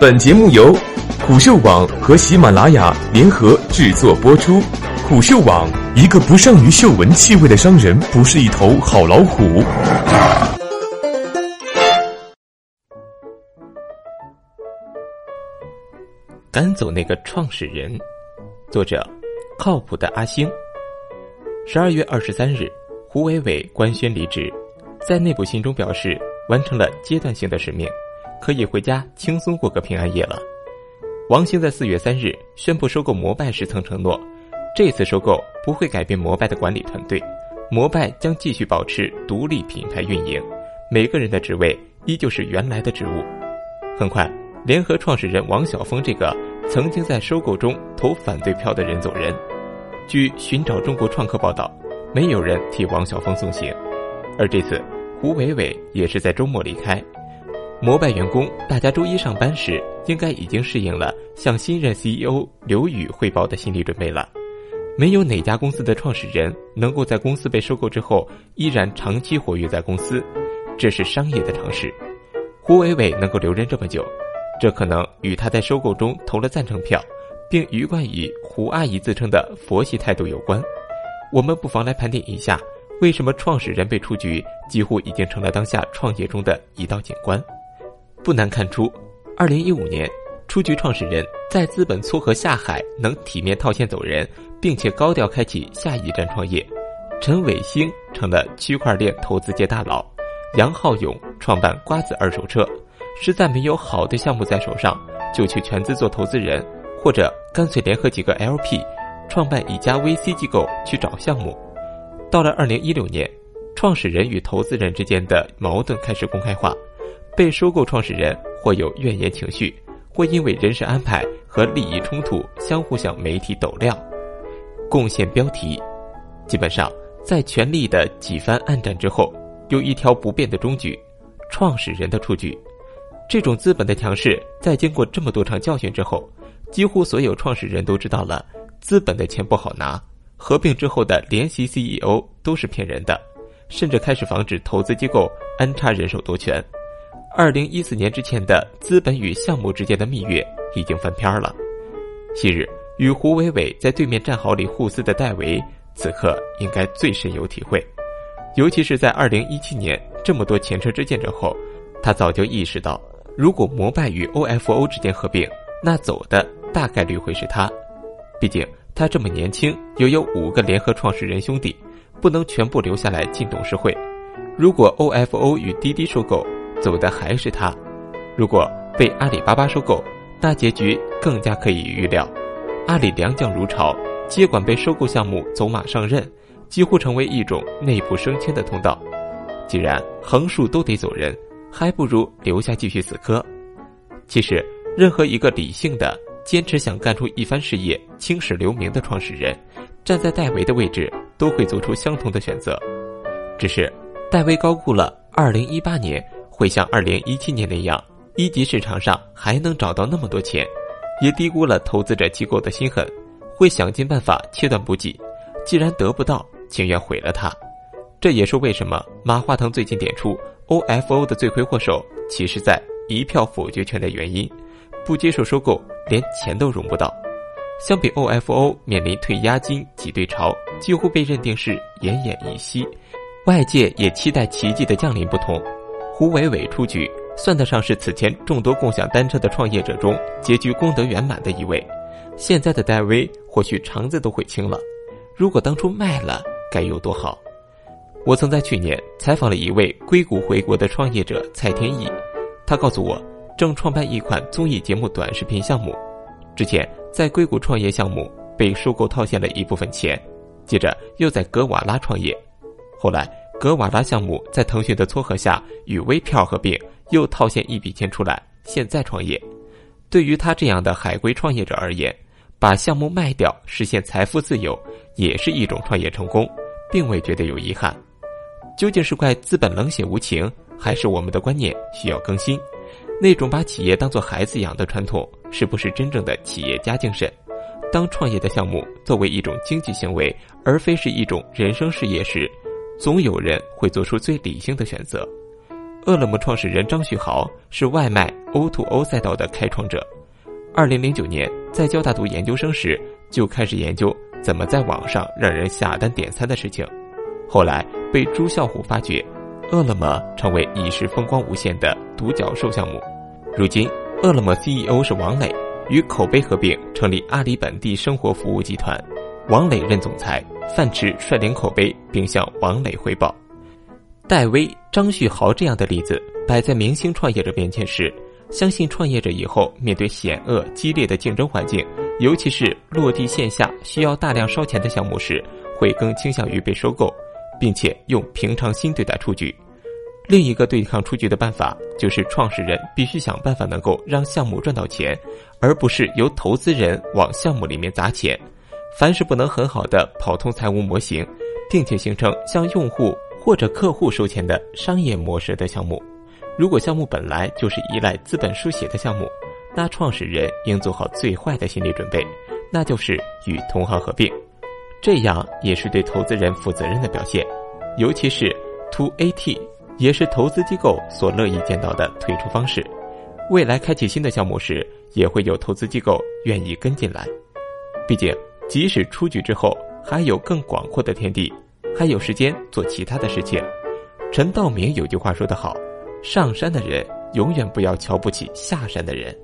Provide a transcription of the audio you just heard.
本节目由虎嗅网和喜马拉雅联合制作播出。虎嗅网：一个不善于嗅闻气味的商人，不是一头好老虎。赶走那个创始人，作者：靠谱的阿星。十二月二十三日，胡伟伟官宣离职，在内部信中表示完成了阶段性的使命。可以回家轻松过个平安夜了。王兴在四月三日宣布收购摩拜时曾承诺，这次收购不会改变摩拜的管理团队，摩拜将继续保持独立品牌运营，每个人的职位依旧是原来的职务。很快，联合创始人王晓峰这个曾经在收购中投反对票的人走人。据《寻找中国创客》报道，没有人替王晓峰送行，而这次胡伟伟也是在周末离开。摩拜员工，大家周一上班时应该已经适应了向新任 CEO 刘宇汇报的心理准备了。没有哪家公司的创始人能够在公司被收购之后依然长期活跃在公司，这是商业的常识。胡伟伟能够留任这么久，这可能与他在收购中投了赞成票，并一贯以胡阿姨自称的佛系态度有关。我们不妨来盘点一下，为什么创始人被出局，几乎已经成了当下创业中的一道景观。不难看出，二零一五年出局创始人在资本撮合下海，能体面套现走人，并且高调开启下一站创业。陈伟星成了区块链投资界大佬，杨浩勇创办瓜子二手车，实在没有好的项目在手上，就去全资做投资人，或者干脆联合几个 LP，创办一家 VC 机构去找项目。到了二零一六年，创始人与投资人之间的矛盾开始公开化。被收购创始人或有怨言情绪，或因为人事安排和利益冲突相互向媒体抖料，贡献标题。基本上，在权力的几番暗战之后，有一条不变的终局：创始人的出局。这种资本的强势，在经过这么多场教训之后，几乎所有创始人都知道了，资本的钱不好拿。合并之后的联席 CEO 都是骗人的，甚至开始防止投资机构安插人手夺权。二零一四年之前的资本与项目之间的蜜月已经翻篇了。昔日与胡伟伟在对面战壕里互撕的戴维，此刻应该最深有体会。尤其是在二零一七年这么多前车之鉴之后，他早就意识到，如果摩拜与 OFO 之间合并，那走的大概率会是他。毕竟他这么年轻，又有五个联合创始人兄弟，不能全部留下来进董事会。如果 OFO 与滴滴收购，走的还是他。如果被阿里巴巴收购，那结局更加可以预料。阿里良将如潮，接管被收购项目，走马上任，几乎成为一种内部升迁的通道。既然横竖都得走人，还不如留下继续死磕。其实，任何一个理性的、坚持想干出一番事业、青史留名的创始人，站在戴维的位置，都会做出相同的选择。只是，戴维高估了二零一八年。会像二零一七年那样，一级市场上还能找到那么多钱，也低估了投资者机构的心狠，会想尽办法切断补给。既然得不到，情愿毁了它。这也是为什么马化腾最近点出 OFO 的罪魁祸首，其实在一票否决权的原因，不接受收购，连钱都融不到。相比 OFO 面临退押金挤兑潮，几乎被认定是奄奄一息，外界也期待奇迹的降临不同。胡伟伟出局，算得上是此前众多共享单车的创业者中结局功德圆满的一位。现在的戴维或许肠子都悔青了。如果当初卖了，该有多好！我曾在去年采访了一位硅谷回国的创业者蔡天意，他告诉我，正创办一款综艺节目短视频项目，之前在硅谷创业项目被收购套现了一部分钱，接着又在格瓦拉创业，后来。格瓦拉项目在腾讯的撮合下与微票合并，又套现一笔钱出来，现在创业。对于他这样的海归创业者而言，把项目卖掉实现财富自由，也是一种创业成功，并未觉得有遗憾。究竟是怪资本冷血无情，还是我们的观念需要更新？那种把企业当做孩子养的传统，是不是真正的企业家精神？当创业的项目作为一种经济行为，而非是一种人生事业时。总有人会做出最理性的选择。饿了么创始人张旭豪是外卖 O2O 赛道的开创者。二零零九年在交大读研究生时，就开始研究怎么在网上让人下单点餐的事情。后来被朱啸虎发掘，饿了么成为一时风光无限的独角兽项目。如今，饿了么 CEO 是王磊，与口碑合并成立阿里本地生活服务集团。王磊任总裁，范驰率领口碑，并向王磊汇报。戴威、张旭豪这样的例子摆在明星创业者面前时，相信创业者以后面对险恶激烈的竞争环境，尤其是落地线下需要大量烧钱的项目时，会更倾向于被收购，并且用平常心对待出局。另一个对抗出局的办法，就是创始人必须想办法能够让项目赚到钱，而不是由投资人往项目里面砸钱。凡是不能很好的跑通财务模型，并且形成向用户或者客户收钱的商业模式的项目，如果项目本来就是依赖资本书写的项目，那创始人应做好最坏的心理准备，那就是与同行合并，这样也是对投资人负责任的表现，尤其是 To AT，也是投资机构所乐意见到的退出方式。未来开启新的项目时，也会有投资机构愿意跟进来，毕竟。即使出局之后，还有更广阔的天地，还有时间做其他的事情。陈道明有句话说得好：“上山的人永远不要瞧不起下山的人。”